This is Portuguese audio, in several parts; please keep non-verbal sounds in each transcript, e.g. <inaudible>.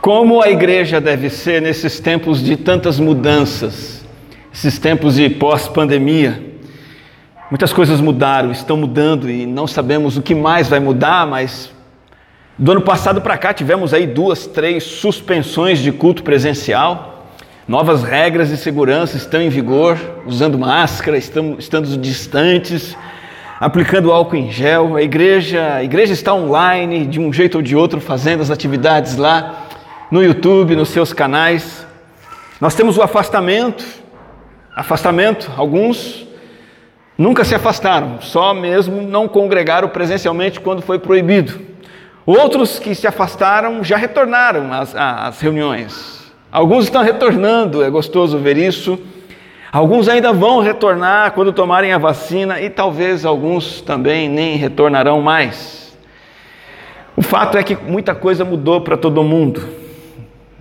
Como a igreja deve ser nesses tempos de tantas mudanças, esses tempos de pós-pandemia? Muitas coisas mudaram, estão mudando e não sabemos o que mais vai mudar, mas do ano passado para cá tivemos aí duas, três suspensões de culto presencial. Novas regras de segurança estão em vigor, usando máscara, estamos, estando distantes, aplicando álcool em gel. A igreja, a igreja está online de um jeito ou de outro, fazendo as atividades lá no YouTube, nos seus canais. Nós temos o afastamento, afastamento, alguns nunca se afastaram, só mesmo não congregaram presencialmente quando foi proibido. Outros que se afastaram já retornaram às, às reuniões. Alguns estão retornando, é gostoso ver isso. Alguns ainda vão retornar quando tomarem a vacina e talvez alguns também nem retornarão mais. O fato é que muita coisa mudou para todo mundo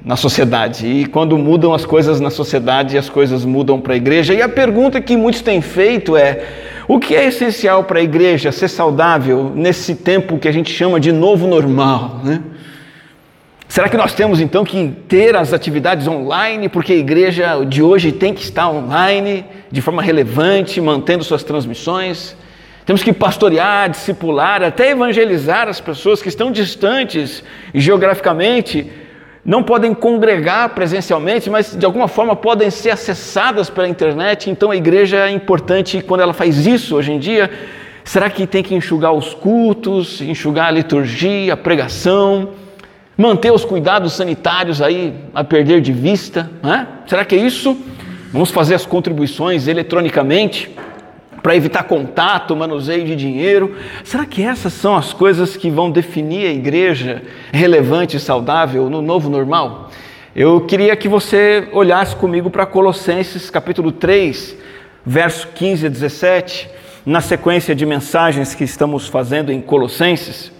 na sociedade. E quando mudam as coisas na sociedade, as coisas mudam para a igreja. E a pergunta que muitos têm feito é: o que é essencial para a igreja ser saudável nesse tempo que a gente chama de novo normal? Né? Será que nós temos então que ter as atividades online, porque a igreja de hoje tem que estar online de forma relevante, mantendo suas transmissões? Temos que pastorear, discipular, até evangelizar as pessoas que estão distantes geograficamente não podem congregar presencialmente, mas de alguma forma podem ser acessadas pela internet. Então a igreja é importante quando ela faz isso hoje em dia. Será que tem que enxugar os cultos, enxugar a liturgia, a pregação, manter os cuidados sanitários aí a perder de vista? Né? Será que é isso? Vamos fazer as contribuições eletronicamente? Para evitar contato, manuseio de dinheiro. Será que essas são as coisas que vão definir a igreja relevante e saudável no novo normal? Eu queria que você olhasse comigo para Colossenses capítulo 3, verso 15 a 17, na sequência de mensagens que estamos fazendo em Colossenses,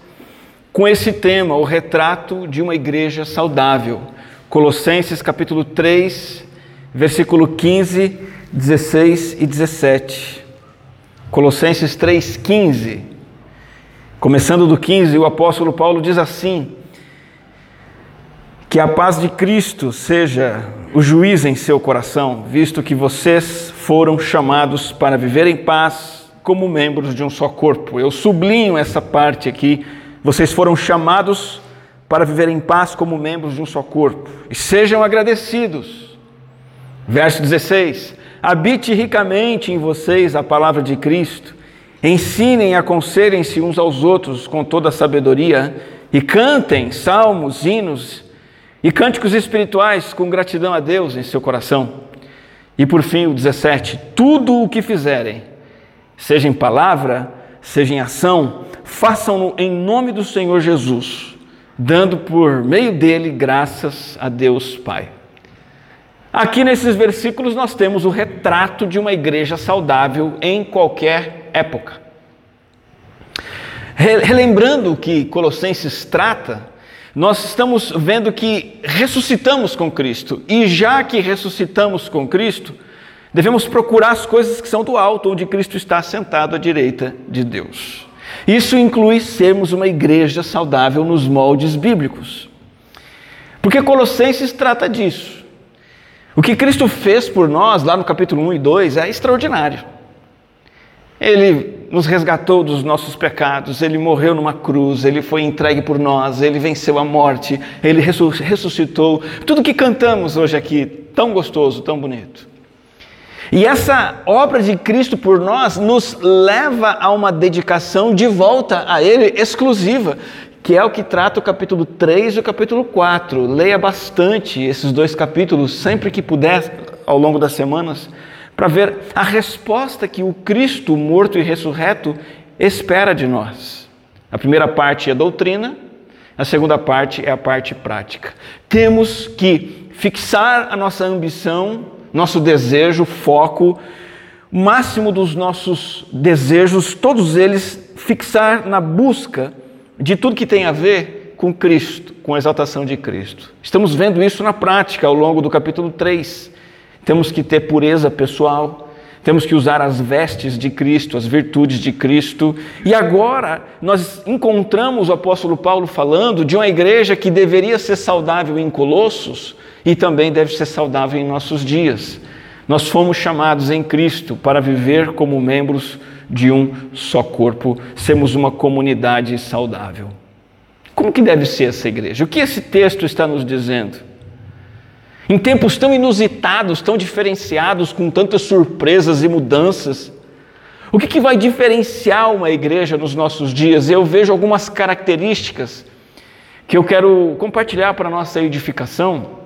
com esse tema, o retrato de uma igreja saudável. Colossenses capítulo 3, versículo 15, 16 e 17. Colossenses 3,15. Começando do 15, o apóstolo Paulo diz assim: Que a paz de Cristo seja o juiz em seu coração, visto que vocês foram chamados para viver em paz como membros de um só corpo. Eu sublinho essa parte aqui. Vocês foram chamados para viver em paz como membros de um só corpo. E sejam agradecidos. Verso 16: habite ricamente em vocês a palavra de Cristo, ensinem e aconselhem-se uns aos outros com toda a sabedoria, e cantem salmos, hinos e cânticos espirituais com gratidão a Deus em seu coração. E por fim, o 17: tudo o que fizerem, seja em palavra, seja em ação, façam-no em nome do Senhor Jesus, dando por meio dele graças a Deus Pai. Aqui nesses versículos nós temos o retrato de uma igreja saudável em qualquer época. Relembrando o que Colossenses trata, nós estamos vendo que ressuscitamos com Cristo, e já que ressuscitamos com Cristo, devemos procurar as coisas que são do alto, onde Cristo está sentado à direita de Deus. Isso inclui sermos uma igreja saudável nos moldes bíblicos. Porque Colossenses trata disso. O que Cristo fez por nós, lá no capítulo 1 e 2, é extraordinário. Ele nos resgatou dos nossos pecados, ele morreu numa cruz, ele foi entregue por nós, ele venceu a morte, ele ressuscitou. Tudo que cantamos hoje aqui, tão gostoso, tão bonito. E essa obra de Cristo por nós nos leva a uma dedicação de volta a Ele exclusiva, que é o que trata o capítulo 3 e o capítulo 4. Leia bastante esses dois capítulos, sempre que puder, ao longo das semanas, para ver a resposta que o Cristo morto e ressurreto espera de nós. A primeira parte é doutrina, a segunda parte é a parte prática. Temos que fixar a nossa ambição, nosso desejo, foco, o máximo dos nossos desejos, todos eles fixar na busca de tudo que tem a ver com Cristo, com a exaltação de Cristo. Estamos vendo isso na prática ao longo do capítulo 3. Temos que ter pureza pessoal, temos que usar as vestes de Cristo, as virtudes de Cristo. E agora nós encontramos o apóstolo Paulo falando de uma igreja que deveria ser saudável em Colossos e também deve ser saudável em nossos dias. Nós fomos chamados em Cristo para viver como membros de um só corpo, sermos uma comunidade saudável. Como que deve ser essa igreja? O que esse texto está nos dizendo? Em tempos tão inusitados, tão diferenciados, com tantas surpresas e mudanças, o que, que vai diferenciar uma igreja nos nossos dias? Eu vejo algumas características que eu quero compartilhar para a nossa edificação,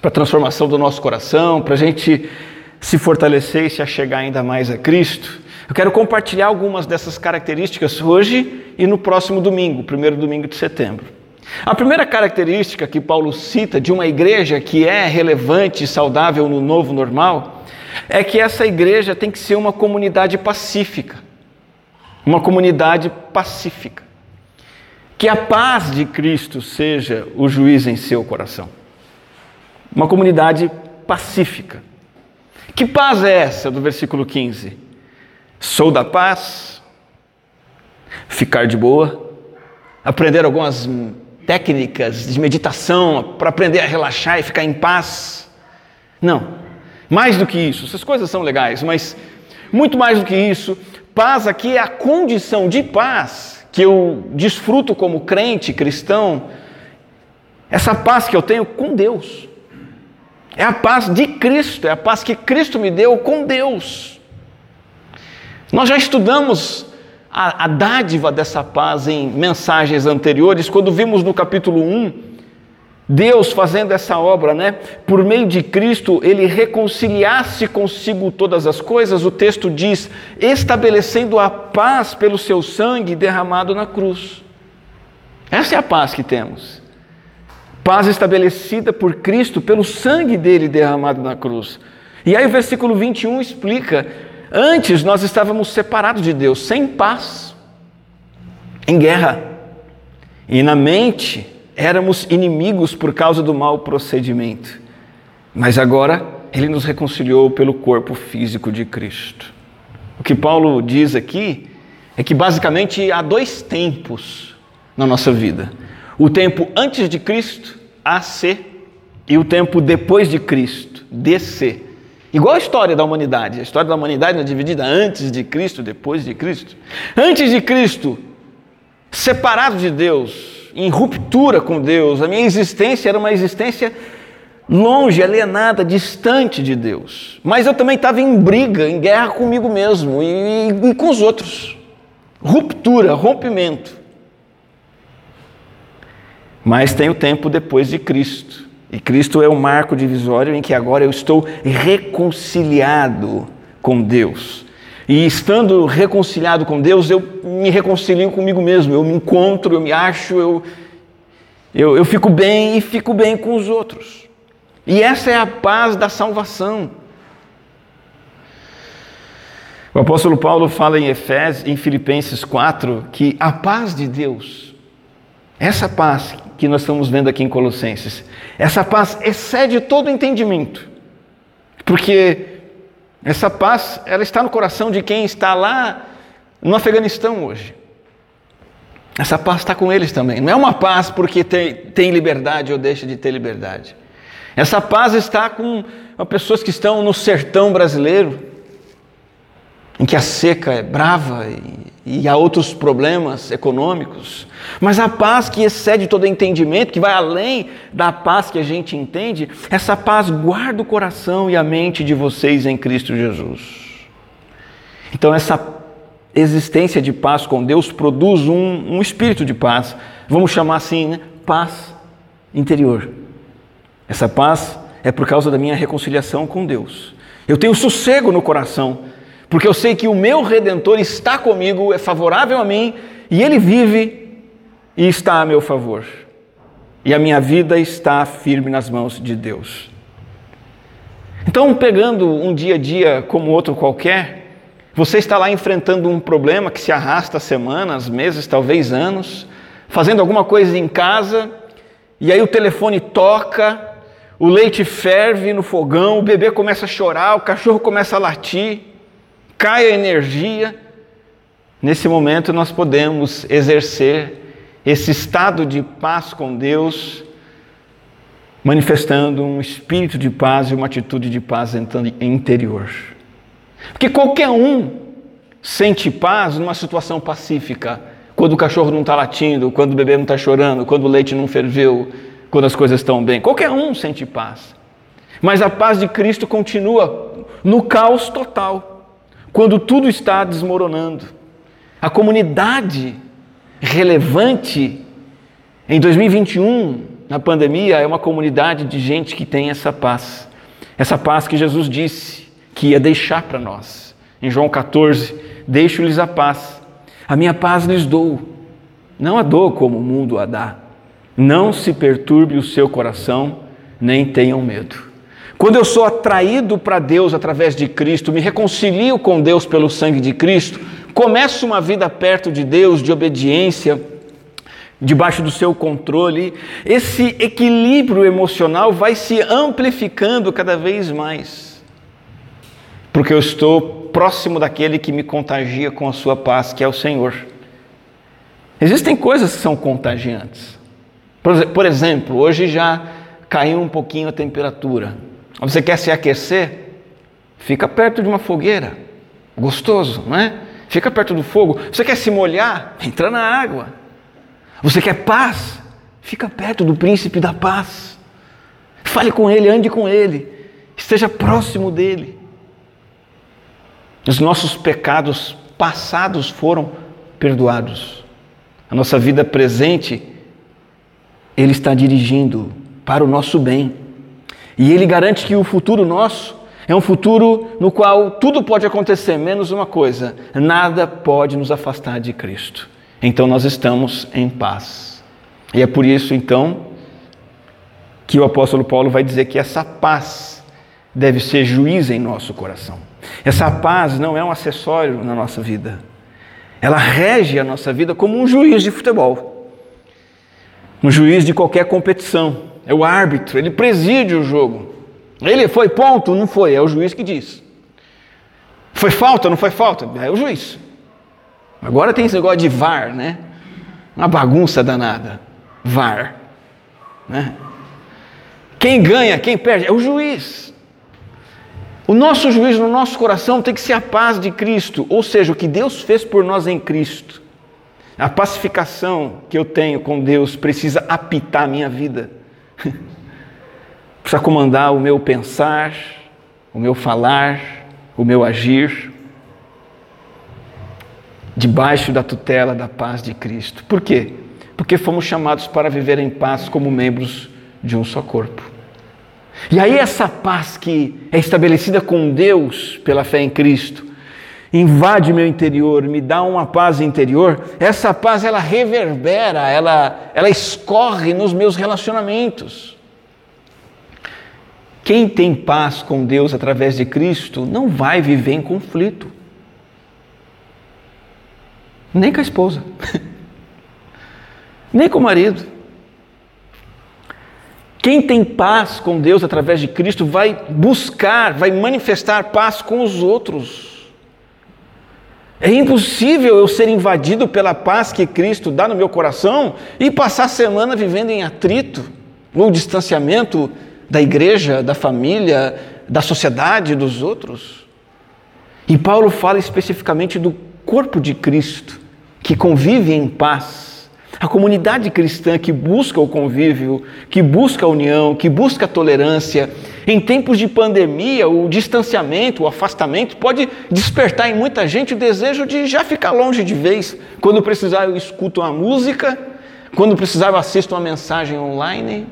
para a transformação do nosso coração, para a gente se fortalecer e se achegar ainda mais a Cristo. Eu quero compartilhar algumas dessas características hoje e no próximo domingo, primeiro domingo de setembro. A primeira característica que Paulo cita de uma igreja que é relevante e saudável no novo normal é que essa igreja tem que ser uma comunidade pacífica. Uma comunidade pacífica. Que a paz de Cristo seja o juiz em seu coração. Uma comunidade pacífica. Que paz é essa do versículo 15? Sou da paz, ficar de boa, aprender algumas técnicas de meditação para aprender a relaxar e ficar em paz. Não, mais do que isso, essas coisas são legais, mas muito mais do que isso, paz aqui é a condição de paz que eu desfruto como crente cristão, essa paz que eu tenho com Deus. É a paz de Cristo, é a paz que Cristo me deu com Deus. Nós já estudamos a, a dádiva dessa paz em mensagens anteriores, quando vimos no capítulo 1 Deus fazendo essa obra, né? Por meio de Cristo, ele reconciliasse consigo todas as coisas, o texto diz, estabelecendo a paz pelo seu sangue derramado na cruz. Essa é a paz que temos. Paz estabelecida por Cristo pelo sangue dele derramado na cruz. E aí o versículo 21 explica Antes nós estávamos separados de Deus, sem paz, em guerra. E na mente éramos inimigos por causa do mau procedimento. Mas agora ele nos reconciliou pelo corpo físico de Cristo. O que Paulo diz aqui é que basicamente há dois tempos na nossa vida: o tempo antes de Cristo, AC, e o tempo depois de Cristo, DC. Igual a história da humanidade. A história da humanidade é dividida antes de Cristo, depois de Cristo. Antes de Cristo, separado de Deus, em ruptura com Deus, a minha existência era uma existência longe, alienada, distante de Deus. Mas eu também estava em briga, em guerra comigo mesmo e, e com os outros. Ruptura, rompimento. Mas tem o tempo depois de Cristo. E Cristo é o marco divisório em que agora eu estou reconciliado com Deus. E estando reconciliado com Deus, eu me reconcilio comigo mesmo, eu me encontro, eu me acho, eu, eu, eu fico bem e fico bem com os outros. E essa é a paz da salvação. O apóstolo Paulo fala em Efésios, em Filipenses 4, que a paz de Deus, essa paz que nós estamos vendo aqui em Colossenses. Essa paz excede todo entendimento, porque essa paz ela está no coração de quem está lá no Afeganistão hoje. Essa paz está com eles também. Não é uma paz porque tem, tem liberdade ou deixa de ter liberdade. Essa paz está com pessoas que estão no sertão brasileiro, em que a seca é brava e, e há outros problemas econômicos, mas a paz que excede todo entendimento, que vai além da paz que a gente entende, essa paz guarda o coração e a mente de vocês em Cristo Jesus. Então, essa existência de paz com Deus produz um, um espírito de paz, vamos chamar assim, né? paz interior. Essa paz é por causa da minha reconciliação com Deus. Eu tenho sossego no coração porque eu sei que o meu redentor está comigo, é favorável a mim e ele vive e está a meu favor. E a minha vida está firme nas mãos de Deus. Então, pegando um dia a dia como outro qualquer, você está lá enfrentando um problema que se arrasta semanas, meses, talvez anos, fazendo alguma coisa em casa, e aí o telefone toca, o leite ferve no fogão, o bebê começa a chorar, o cachorro começa a latir. Cai a energia, nesse momento nós podemos exercer esse estado de paz com Deus, manifestando um espírito de paz e uma atitude de paz interior. Porque qualquer um sente paz numa situação pacífica, quando o cachorro não está latindo, quando o bebê não está chorando, quando o leite não ferveu, quando as coisas estão bem. Qualquer um sente paz. Mas a paz de Cristo continua no caos total, quando tudo está desmoronando. A comunidade relevante em 2021, na pandemia, é uma comunidade de gente que tem essa paz. Essa paz que Jesus disse que ia deixar para nós. Em João 14, deixo-lhes a paz. A minha paz lhes dou. Não a dou como o mundo a dá. Não se perturbe o seu coração, nem tenham medo. Quando eu sou atraído para Deus através de Cristo, me reconcilio com Deus pelo sangue de Cristo, começo uma vida perto de Deus, de obediência, debaixo do seu controle, esse equilíbrio emocional vai se amplificando cada vez mais. Porque eu estou próximo daquele que me contagia com a sua paz, que é o Senhor. Existem coisas que são contagiantes. Por exemplo, hoje já caiu um pouquinho a temperatura. Você quer se aquecer? Fica perto de uma fogueira. Gostoso, não é? Fica perto do fogo. Você quer se molhar? Entra na água. Você quer paz? Fica perto do príncipe da paz. Fale com ele, ande com ele. Esteja próximo dele. Os nossos pecados passados foram perdoados. A nossa vida presente, ele está dirigindo para o nosso bem. E ele garante que o futuro nosso é um futuro no qual tudo pode acontecer, menos uma coisa: nada pode nos afastar de Cristo. Então nós estamos em paz. E é por isso, então, que o apóstolo Paulo vai dizer que essa paz deve ser juiz em nosso coração. Essa paz não é um acessório na nossa vida. Ela rege a nossa vida como um juiz de futebol, um juiz de qualquer competição é o árbitro, ele preside o jogo. Ele foi ponto? Não foi, é o juiz que diz. Foi falta? Não foi falta? É o juiz. Agora tem esse negócio de VAR, né? Uma bagunça danada. VAR. Né? Quem ganha, quem perde? É o juiz. O nosso juiz no nosso coração tem que ser a paz de Cristo, ou seja, o que Deus fez por nós em Cristo. A pacificação que eu tenho com Deus precisa apitar a minha vida. <laughs> Precisa comandar o meu pensar, o meu falar, o meu agir, debaixo da tutela da paz de Cristo. Por quê? Porque fomos chamados para viver em paz como membros de um só corpo. E aí, essa paz que é estabelecida com Deus pela fé em Cristo, invade meu interior, me dá uma paz interior, essa paz ela reverbera, ela, ela escorre nos meus relacionamentos. Quem tem paz com Deus através de Cristo não vai viver em conflito. Nem com a esposa, <laughs> nem com o marido. Quem tem paz com Deus através de Cristo vai buscar, vai manifestar paz com os outros. É impossível eu ser invadido pela paz que Cristo dá no meu coração e passar a semana vivendo em atrito, no distanciamento da igreja, da família, da sociedade, dos outros. E Paulo fala especificamente do corpo de Cristo, que convive em paz a comunidade cristã que busca o convívio, que busca a união, que busca a tolerância, em tempos de pandemia, o distanciamento, o afastamento pode despertar em muita gente o desejo de já ficar longe de vez. Quando precisar, eu escuto uma música, quando precisar, eu assisto uma mensagem online.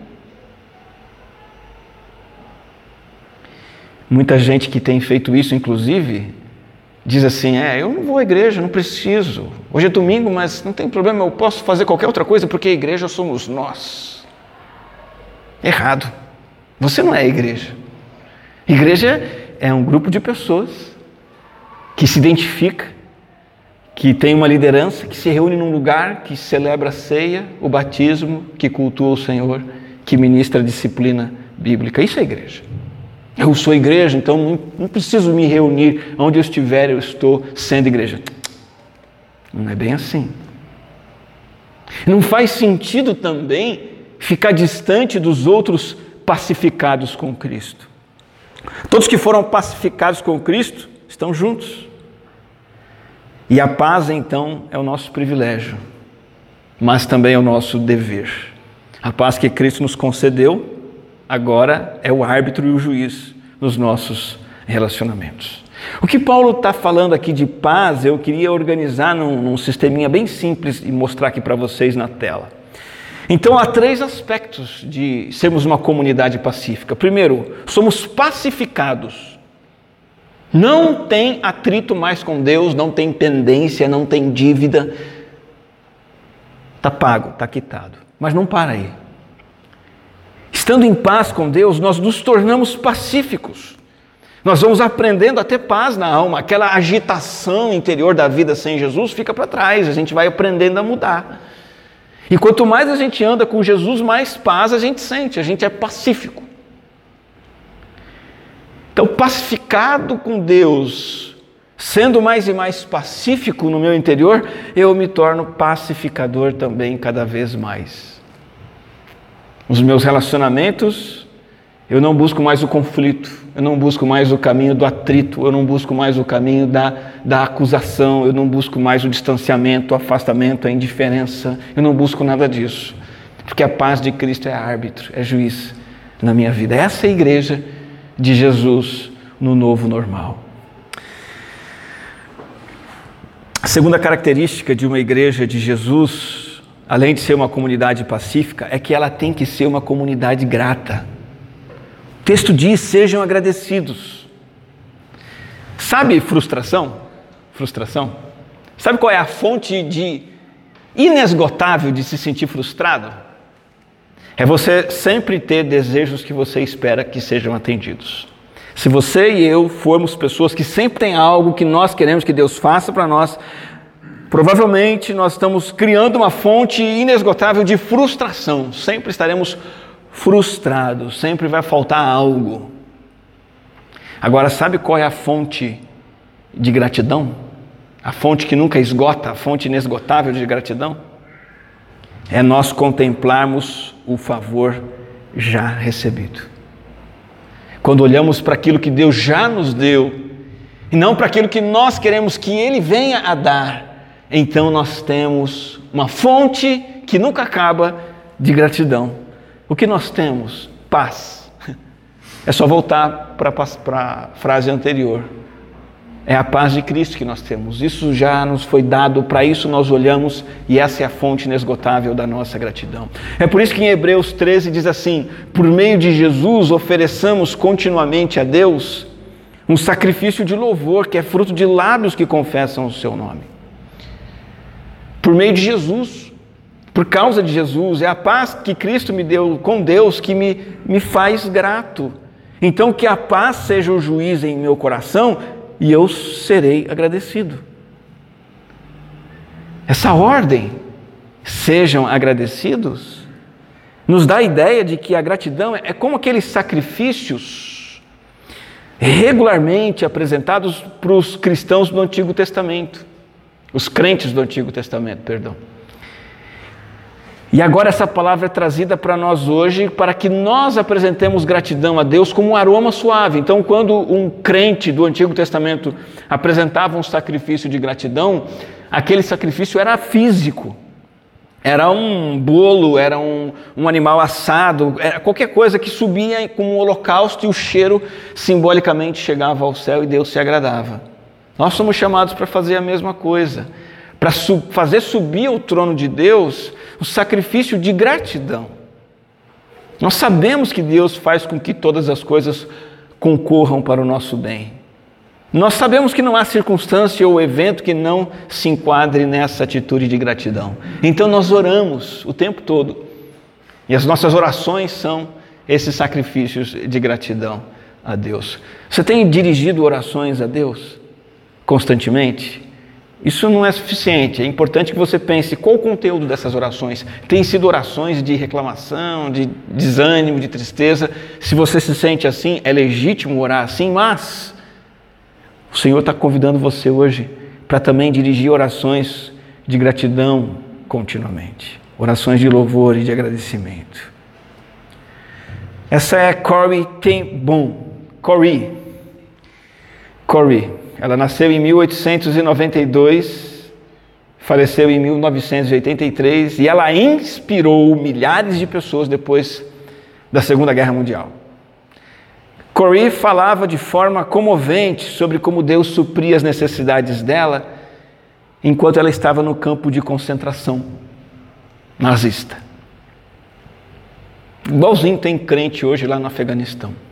Muita gente que tem feito isso, inclusive, diz assim: é, eu não vou à igreja, não preciso. Hoje é domingo, mas não tem problema, eu posso fazer qualquer outra coisa porque a igreja somos nós. Errado. Você não é a igreja. Igreja é um grupo de pessoas que se identifica, que tem uma liderança, que se reúne num lugar, que celebra a ceia, o batismo, que cultua o Senhor, que ministra a disciplina bíblica. Isso é igreja. Eu sou igreja, então não, preciso me reunir. Onde eu estiver, eu estou sendo igreja. Não é bem assim. Não faz sentido também ficar distante dos outros pacificados com Cristo. Todos que foram pacificados com Cristo estão juntos. E a paz, então, é o nosso privilégio, mas também é o nosso dever. A paz que Cristo nos concedeu, agora é o árbitro e o juiz nos nossos relacionamentos. O que Paulo está falando aqui de paz, eu queria organizar num, num sisteminha bem simples e mostrar aqui para vocês na tela. Então há três aspectos de sermos uma comunidade pacífica. Primeiro, somos pacificados. Não tem atrito mais com Deus, não tem pendência, não tem dívida. Está pago, está quitado. Mas não para aí. Estando em paz com Deus, nós nos tornamos pacíficos. Nós vamos aprendendo a ter paz na alma, aquela agitação interior da vida sem Jesus fica para trás, a gente vai aprendendo a mudar. E quanto mais a gente anda com Jesus, mais paz a gente sente, a gente é pacífico. Então, pacificado com Deus, sendo mais e mais pacífico no meu interior, eu me torno pacificador também cada vez mais. Nos meus relacionamentos, eu não busco mais o conflito, eu não busco mais o caminho do atrito, eu não busco mais o caminho da, da acusação, eu não busco mais o distanciamento, o afastamento, a indiferença, eu não busco nada disso, porque a paz de Cristo é árbitro, é juiz na minha vida. Essa é a igreja de Jesus no novo normal. A segunda característica de uma igreja de Jesus, além de ser uma comunidade pacífica, é que ela tem que ser uma comunidade grata texto diz: sejam agradecidos. Sabe frustração? Frustração? Sabe qual é a fonte de inesgotável de se sentir frustrado? É você sempre ter desejos que você espera que sejam atendidos. Se você e eu formos pessoas que sempre tem algo que nós queremos que Deus faça para nós, provavelmente nós estamos criando uma fonte inesgotável de frustração. Sempre estaremos frustrado, sempre vai faltar algo. Agora, sabe qual é a fonte de gratidão? A fonte que nunca esgota, a fonte inesgotável de gratidão? É nós contemplarmos o favor já recebido. Quando olhamos para aquilo que Deus já nos deu, e não para aquilo que nós queremos que Ele venha a dar, então nós temos uma fonte que nunca acaba de gratidão. O que nós temos? Paz. <laughs> É só voltar para a frase anterior. É a paz de Cristo que nós temos. Isso já nos foi dado, para isso nós olhamos e essa é a fonte inesgotável da nossa gratidão. É por isso que em Hebreus 13 diz assim: por meio de Jesus ofereçamos continuamente a Deus um sacrifício de louvor, que é fruto de lábios que confessam o seu nome. Por meio de Jesus, por causa de Jesus, é a paz que Cristo me deu com Deus que me, me faz grato. Então, que a paz seja o juiz em meu coração e eu serei agradecido. Essa ordem, sejam agradecidos, nos dá a ideia de que a gratidão é como aqueles sacrifícios regularmente apresentados para os cristãos do Antigo Testamento, os crentes do Antigo Testamento, perdão. E agora essa palavra é trazida para nós hoje para que nós apresentemos gratidão a Deus como um aroma suave. Então, quando um crente do Antigo Testamento apresentava um sacrifício de gratidão, aquele sacrifício era físico. Era um bolo, era um, um animal assado, era qualquer coisa que subia como um holocausto e o cheiro simbolicamente chegava ao céu e Deus se agradava. Nós somos chamados para fazer a mesma coisa, para fazer subir ao trono de Deus o sacrifício de gratidão. Nós sabemos que Deus faz com que todas as coisas concorram para o nosso bem. Nós sabemos que não há circunstância ou evento que não se enquadre nessa atitude de gratidão. Então nós oramos o tempo todo. E as nossas orações são esses sacrifícios de gratidão a Deus. Você tem dirigido orações a Deus constantemente? Isso não é suficiente. É importante que você pense qual o conteúdo dessas orações. Tem sido orações de reclamação, de desânimo, de tristeza. Se você se sente assim, é legítimo orar assim, mas o Senhor está convidando você hoje para também dirigir orações de gratidão continuamente. Orações de louvor e de agradecimento. Essa é Corey Bom. Corey. Corey. Ela nasceu em 1892, faleceu em 1983 e ela inspirou milhares de pessoas depois da Segunda Guerra Mundial. Corey falava de forma comovente sobre como Deus supria as necessidades dela enquanto ela estava no campo de concentração nazista. Igualzinho tem crente hoje lá no Afeganistão.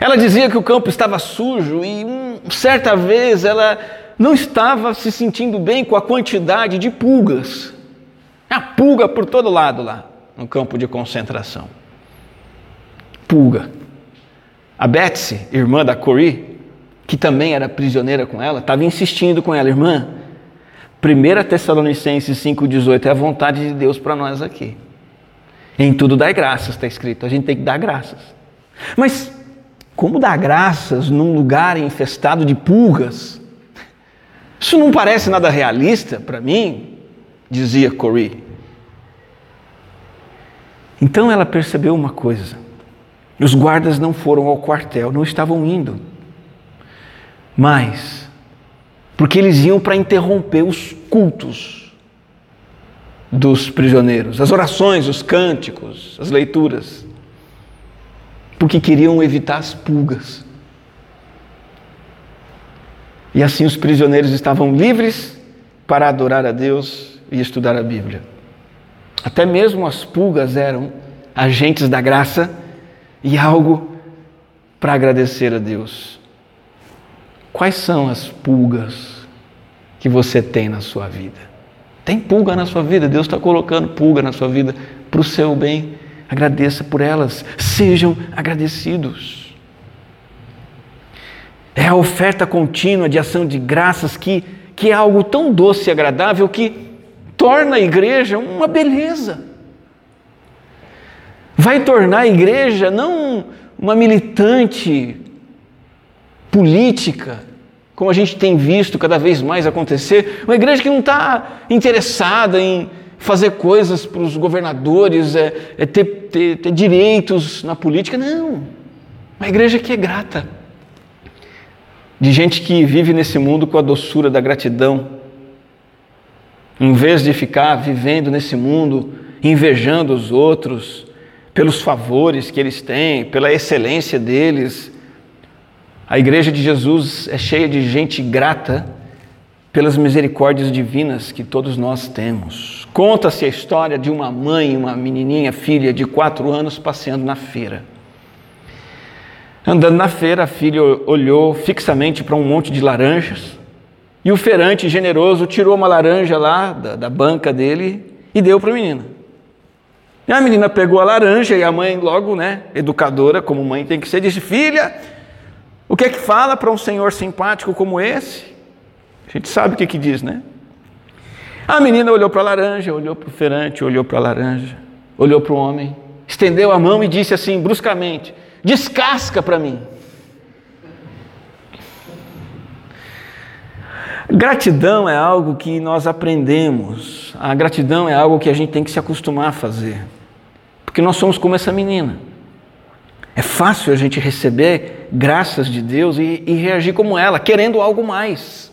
Ela dizia que o campo estava sujo e um, certa vez ela não estava se sentindo bem com a quantidade de pulgas. A pulga por todo lado lá no campo de concentração. Pulga. A Betsy, irmã da Corey, que também era prisioneira com ela, estava insistindo com ela, irmã. 1 Tessalonicenses 5,18 é a vontade de Deus para nós aqui. Em tudo dai graças, está escrito. A gente tem que dar graças. Mas como dar graças num lugar infestado de pulgas? Isso não parece nada realista para mim, dizia Corey. Então ela percebeu uma coisa: os guardas não foram ao quartel, não estavam indo. Mas, porque eles iam para interromper os cultos dos prisioneiros, as orações, os cânticos, as leituras, porque queriam evitar as pulgas. E assim os prisioneiros estavam livres para adorar a Deus e estudar a Bíblia. Até mesmo as pulgas eram agentes da graça e algo para agradecer a Deus. Quais são as pulgas que você tem na sua vida? Tem pulga na sua vida, Deus está colocando pulga na sua vida para o seu bem. Agradeça por elas, sejam agradecidos. É a oferta contínua de ação de graças que, que é algo tão doce e agradável que torna a igreja uma beleza. Vai tornar a igreja não uma militante política, como a gente tem visto cada vez mais acontecer, uma igreja que não está interessada em fazer coisas para os governadores, é, é ter, ter, ter direitos na política, não. Uma igreja que é grata, de gente que vive nesse mundo com a doçura da gratidão, em vez de ficar vivendo nesse mundo invejando os outros pelos favores que eles têm, pela excelência deles, a igreja de Jesus é cheia de gente grata pelas misericórdias divinas que todos nós temos. Conta-se a história de uma mãe, uma menininha, filha de quatro anos, passeando na feira. Andando na feira, a filha olhou fixamente para um monte de laranjas e o feirante generoso tirou uma laranja lá da, da banca dele e deu para a menina. E a menina pegou a laranja e a mãe, logo, né, educadora, como mãe tem que ser, disse: Filha, o que é que fala para um senhor simpático como esse? A gente sabe o que, que diz, né? A menina olhou para a laranja, olhou para o feirante, olhou para a laranja, olhou para o homem, estendeu a mão e disse assim, bruscamente: Descasca para mim. Gratidão é algo que nós aprendemos, a gratidão é algo que a gente tem que se acostumar a fazer, porque nós somos como essa menina. É fácil a gente receber graças de Deus e, e reagir como ela, querendo algo mais,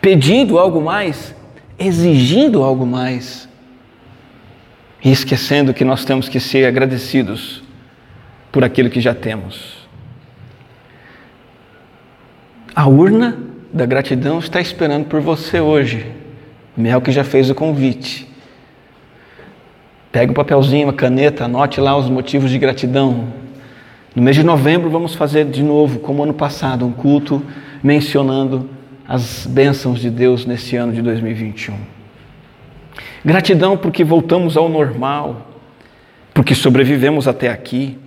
pedindo algo mais, exigindo algo mais, e esquecendo que nós temos que ser agradecidos por aquilo que já temos. A urna da gratidão está esperando por você hoje. Mel que já fez o convite. Pega um papelzinho, uma caneta, anote lá os motivos de gratidão. No mês de novembro vamos fazer de novo, como ano passado, um culto mencionando as bênçãos de Deus nesse ano de 2021. Gratidão porque voltamos ao normal, porque sobrevivemos até aqui.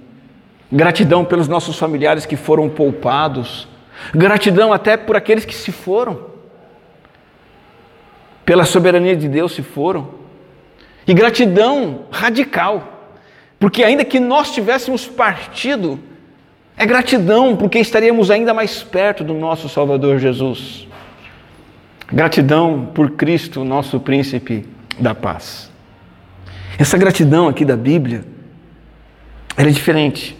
Gratidão pelos nossos familiares que foram poupados. Gratidão até por aqueles que se foram. pela soberania de Deus se foram. E gratidão radical, porque ainda que nós tivéssemos partido, é gratidão porque estaríamos ainda mais perto do nosso Salvador Jesus. Gratidão por Cristo, nosso príncipe da paz. Essa gratidão aqui da Bíblia, ela é diferente.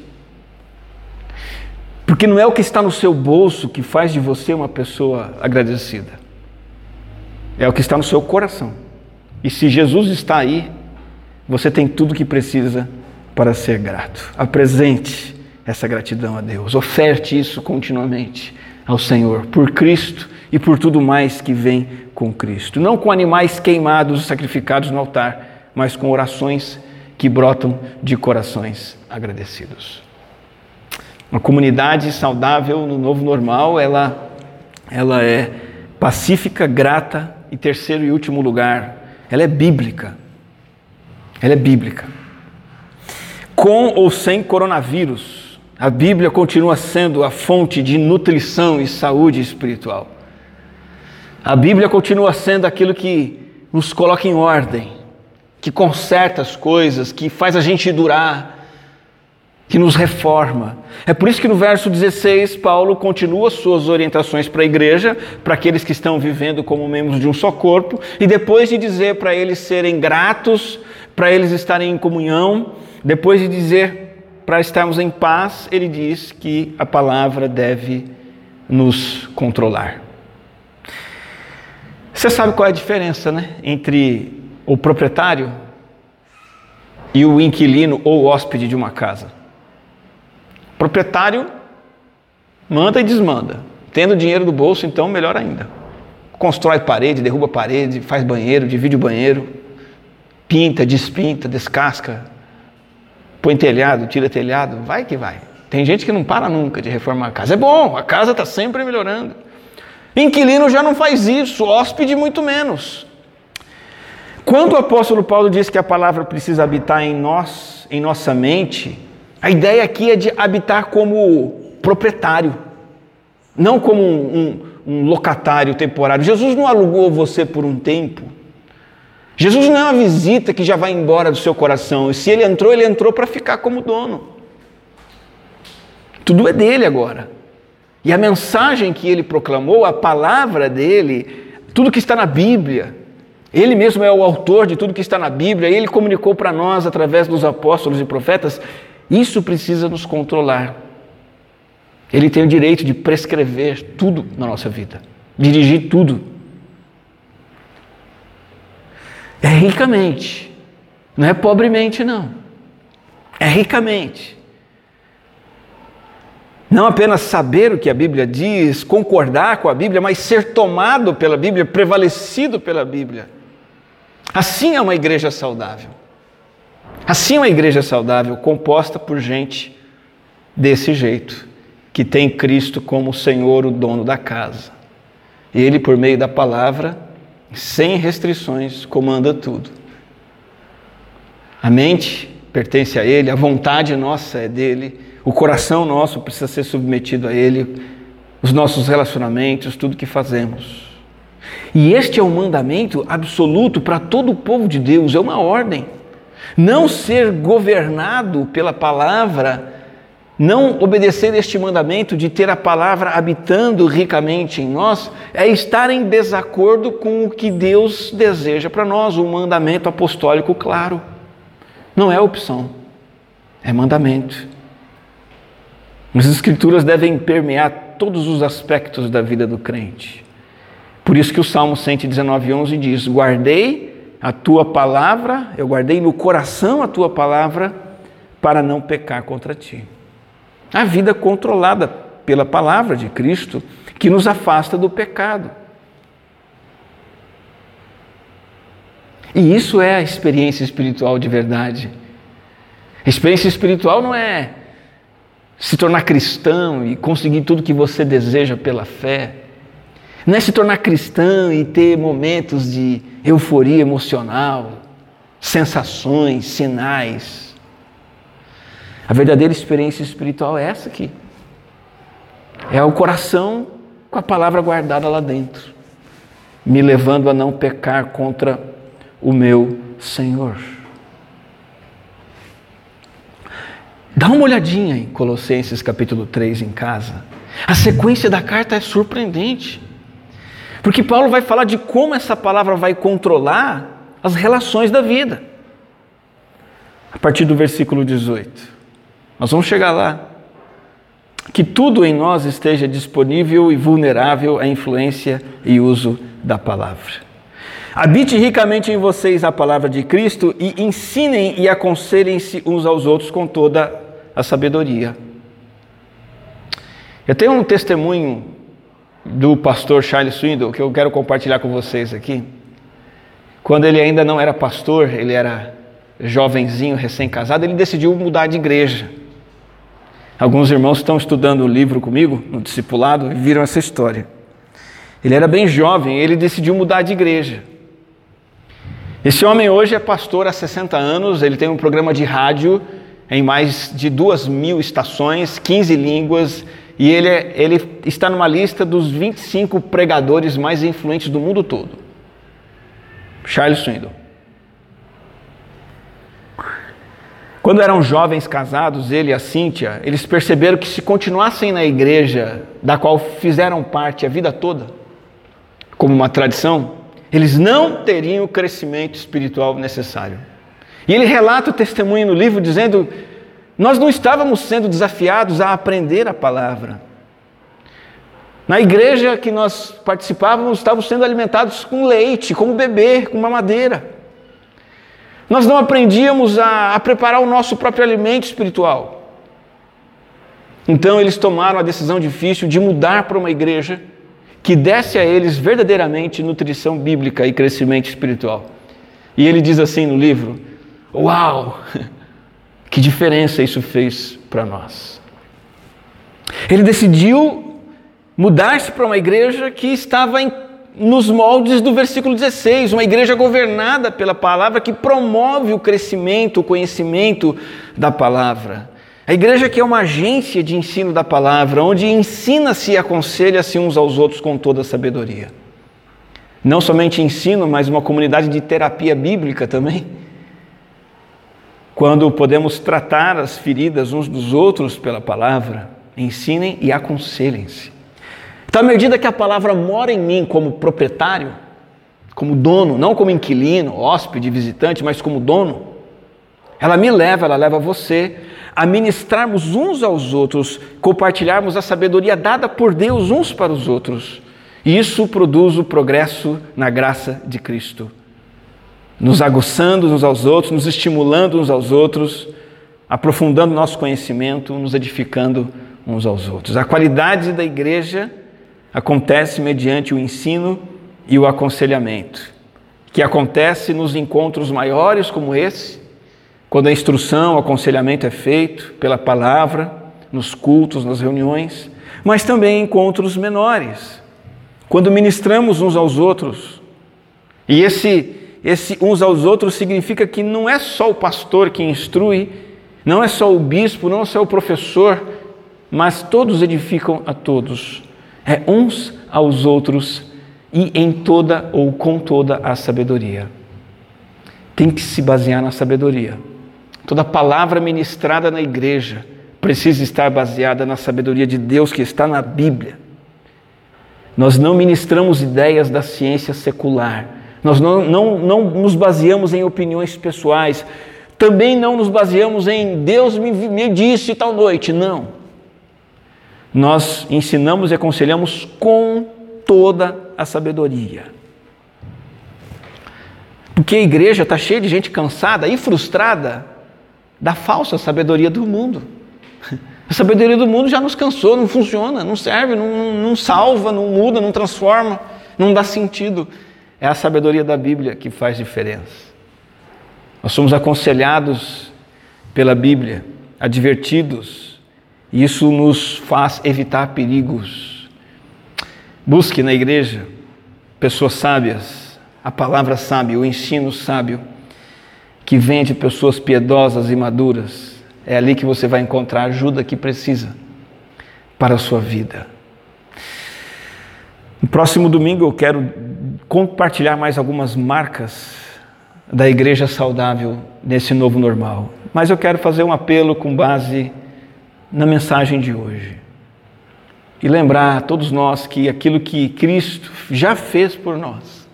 Porque não é o que está no seu bolso que faz de você uma pessoa agradecida. É o que está no seu coração. E se Jesus está aí, você tem tudo o que precisa para ser grato. Apresente essa gratidão a Deus. Oferte isso continuamente ao Senhor, por Cristo e por tudo mais que vem com Cristo. Não com animais queimados e sacrificados no altar, mas com orações que brotam de corações agradecidos. Uma comunidade saudável no novo normal, ela, ela é pacífica, grata e terceiro e último lugar, ela é bíblica. Ela é bíblica. Com ou sem coronavírus, a Bíblia continua sendo a fonte de nutrição e saúde espiritual. A Bíblia continua sendo aquilo que nos coloca em ordem, que conserta as coisas, que faz a gente durar, que nos reforma. É por isso que no verso 16, Paulo continua suas orientações para a igreja, para aqueles que estão vivendo como membros de um só corpo, e depois de dizer para eles serem gratos, para eles estarem em comunhão, depois de dizer para estarmos em paz, ele diz que a palavra deve nos controlar. Você sabe qual é a diferença, né, entre o proprietário e o inquilino ou hóspede de uma casa? Proprietário manda e desmanda. Tendo dinheiro do bolso, então melhor ainda. Constrói parede, derruba parede, faz banheiro, divide o banheiro, pinta, despinta, descasca, põe telhado, tira telhado, vai que vai. Tem gente que não para nunca de reformar a casa. É bom, a casa está sempre melhorando. Inquilino já não faz isso, hóspede muito menos. Quando o apóstolo Paulo diz que a palavra precisa habitar em nós, em nossa mente, a ideia aqui é de habitar como proprietário, não como um, um, um locatário temporário. Jesus não alugou você por um tempo. Jesus não é uma visita que já vai embora do seu coração. E se ele entrou, ele entrou para ficar como dono. Tudo é dele agora. E a mensagem que ele proclamou, a palavra dele, tudo que está na Bíblia, ele mesmo é o autor de tudo que está na Bíblia, ele comunicou para nós através dos apóstolos e profetas, isso precisa nos controlar. Ele tem o direito de prescrever tudo na nossa vida, dirigir tudo. É ricamente, não é pobremente, não. É ricamente. Não apenas saber o que a Bíblia diz, concordar com a Bíblia, mas ser tomado pela Bíblia, prevalecido pela Bíblia. Assim é uma igreja saudável. Assim, uma igreja saudável, composta por gente desse jeito, que tem Cristo como Senhor, o dono da casa. Ele, por meio da palavra, sem restrições, comanda tudo. A mente pertence a Ele, a vontade nossa é dele, o coração nosso precisa ser submetido a Ele, os nossos relacionamentos, tudo que fazemos. E este é um mandamento absoluto para todo o povo de Deus, é uma ordem. Não ser governado pela palavra, não obedecer este mandamento de ter a palavra habitando ricamente em nós, é estar em desacordo com o que Deus deseja para nós, um mandamento apostólico claro. Não é opção, é mandamento. As Escrituras devem permear todos os aspectos da vida do crente. Por isso que o Salmo 119,11 diz: Guardei a tua palavra, eu guardei no coração a tua palavra para não pecar contra ti. A vida controlada pela palavra de Cristo que nos afasta do pecado. E isso é a experiência espiritual de verdade. A experiência espiritual não é se tornar cristão e conseguir tudo que você deseja pela fé. Não é se tornar cristão e ter momentos de euforia emocional, sensações, sinais. A verdadeira experiência espiritual é essa aqui. É o coração com a palavra guardada lá dentro. me levando a não pecar contra o meu Senhor. Dá uma olhadinha em Colossenses capítulo 3 em casa. A sequência da carta é surpreendente. Porque Paulo vai falar de como essa palavra vai controlar as relações da vida. A partir do versículo 18. Nós vamos chegar lá. Que tudo em nós esteja disponível e vulnerável à influência e uso da palavra. Habite ricamente em vocês a palavra de Cristo e ensinem e aconselhem-se uns aos outros com toda a sabedoria. Eu tenho um testemunho do pastor Charles Swindle que eu quero compartilhar com vocês aqui. Quando ele ainda não era pastor, ele era jovenzinho, recém-casado, ele decidiu mudar de igreja. Alguns irmãos estão estudando o livro comigo, no discipulado, e viram essa história. Ele era bem jovem, ele decidiu mudar de igreja. Esse homem hoje é pastor há 60 anos, ele tem um programa de rádio em mais de duas mil estações, 15 línguas, e ele, é, ele está numa lista dos 25 pregadores mais influentes do mundo todo. Charles Swindoll. Quando eram jovens casados, ele e a Cíntia, eles perceberam que se continuassem na igreja da qual fizeram parte a vida toda, como uma tradição, eles não teriam o crescimento espiritual necessário. E ele relata o testemunho no livro dizendo: Nós não estávamos sendo desafiados a aprender a palavra. Na igreja que nós participávamos, estávamos sendo alimentados com leite, como bebê, com mamadeira. Nós não aprendíamos a, a preparar o nosso próprio alimento espiritual. Então eles tomaram a decisão difícil de mudar para uma igreja que desse a eles verdadeiramente nutrição bíblica e crescimento espiritual. E ele diz assim no livro: Uau! <laughs> Que diferença isso fez para nós. Ele decidiu mudar-se para uma igreja que estava em, nos moldes do versículo 16, uma igreja governada pela palavra que promove o crescimento, o conhecimento da palavra. A igreja que é uma agência de ensino da palavra, onde ensina-se e aconselha-se uns aos outros com toda a sabedoria. Não somente ensino, mas uma comunidade de terapia bíblica também quando podemos tratar as feridas uns dos outros pela palavra, ensinem e aconselhem-se. Então, à medida que a palavra mora em mim como proprietário, como dono, não como inquilino, hóspede, visitante, mas como dono, ela me leva, ela leva você a ministrarmos uns aos outros, compartilharmos a sabedoria dada por Deus uns para os outros. E isso produz o progresso na graça de Cristo nos aguçando uns aos outros, nos estimulando uns aos outros, aprofundando nosso conhecimento, nos edificando uns aos outros. A qualidade da igreja acontece mediante o ensino e o aconselhamento, que acontece nos encontros maiores como esse, quando a instrução, o aconselhamento é feito pela palavra, nos cultos, nas reuniões, mas também em encontros menores, quando ministramos uns aos outros. E esse esse uns aos outros significa que não é só o pastor que instrui, não é só o bispo, não é só o professor, mas todos edificam a todos. É uns aos outros e em toda ou com toda a sabedoria. Tem que se basear na sabedoria. Toda palavra ministrada na igreja precisa estar baseada na sabedoria de Deus que está na Bíblia. Nós não ministramos ideias da ciência secular, nós não, não, não nos baseamos em opiniões pessoais. Também não nos baseamos em Deus me, me disse tal noite. Não. Nós ensinamos e aconselhamos com toda a sabedoria. Porque a igreja está cheia de gente cansada e frustrada da falsa sabedoria do mundo. <laughs> A sabedoria do mundo já nos cansou, não funciona, não serve, não, não salva, não muda, não transforma, não dá sentido. É a sabedoria da Bíblia que faz diferença. Nós somos aconselhados pela Bíblia, advertidos, e isso nos faz evitar perigos. Busque na igreja pessoas sábias, a palavra sábia, o ensino sábio, que vem de pessoas piedosas e maduras. É ali que você vai encontrar a ajuda que precisa para a sua vida. No próximo domingo eu quero compartilhar mais algumas marcas da igreja saudável nesse novo normal. Mas eu quero fazer um apelo com base na mensagem de hoje. E lembrar a todos nós que aquilo que Cristo já fez por nós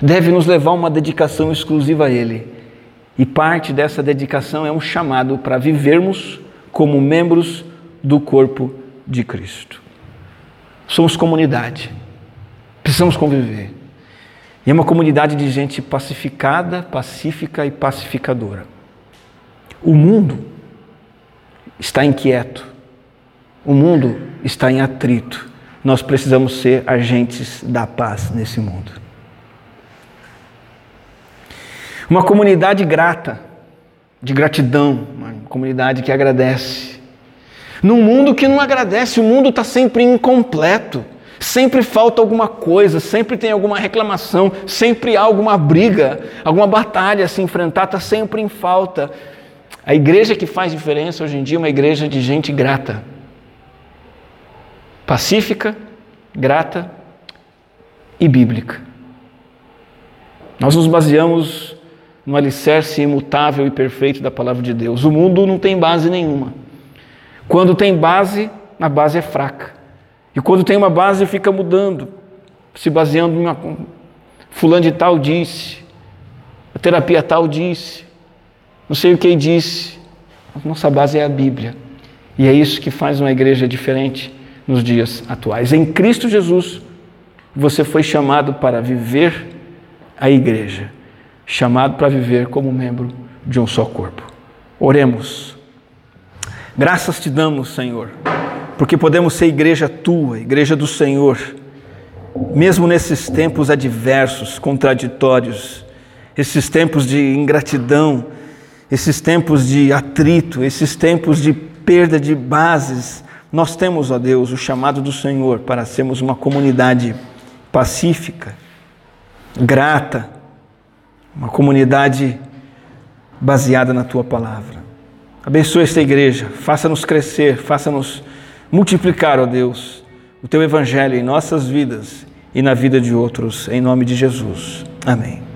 deve nos levar a uma dedicação exclusiva a Ele. E parte dessa dedicação é um chamado para vivermos como membros do corpo de Cristo. Somos comunidade, precisamos conviver. E é uma comunidade de gente pacificada, pacífica e pacificadora. O mundo está inquieto, o mundo está em atrito. Nós precisamos ser agentes da paz nesse mundo. Uma comunidade grata, de gratidão, uma comunidade que agradece. Num mundo que não agradece, o mundo está sempre incompleto. Sempre falta alguma coisa, sempre tem alguma reclamação, sempre há alguma briga, alguma batalha a se enfrentar, está sempre em falta. A igreja que faz diferença hoje em dia é uma igreja de gente grata, pacífica, grata e bíblica. Nós nos baseamos no alicerce imutável e perfeito da palavra de Deus. O mundo não tem base nenhuma. Quando tem base, a base é fraca. E quando tem uma base, fica mudando, se baseando em uma. Fulano de tal disse, a terapia tal disse, não sei o que disse. Nossa base é a Bíblia. E é isso que faz uma igreja diferente nos dias atuais. Em Cristo Jesus, você foi chamado para viver a igreja, chamado para viver como membro de um só corpo. Oremos. Graças te damos, Senhor porque podemos ser igreja tua, igreja do Senhor, mesmo nesses tempos adversos, contraditórios, esses tempos de ingratidão, esses tempos de atrito, esses tempos de perda de bases, nós temos, ó Deus, o chamado do Senhor para sermos uma comunidade pacífica, grata, uma comunidade baseada na tua palavra. Abençoa esta igreja, faça-nos crescer, faça-nos multiplicar, ó Deus, o teu evangelho em nossas vidas e na vida de outros, em nome de Jesus. Amém.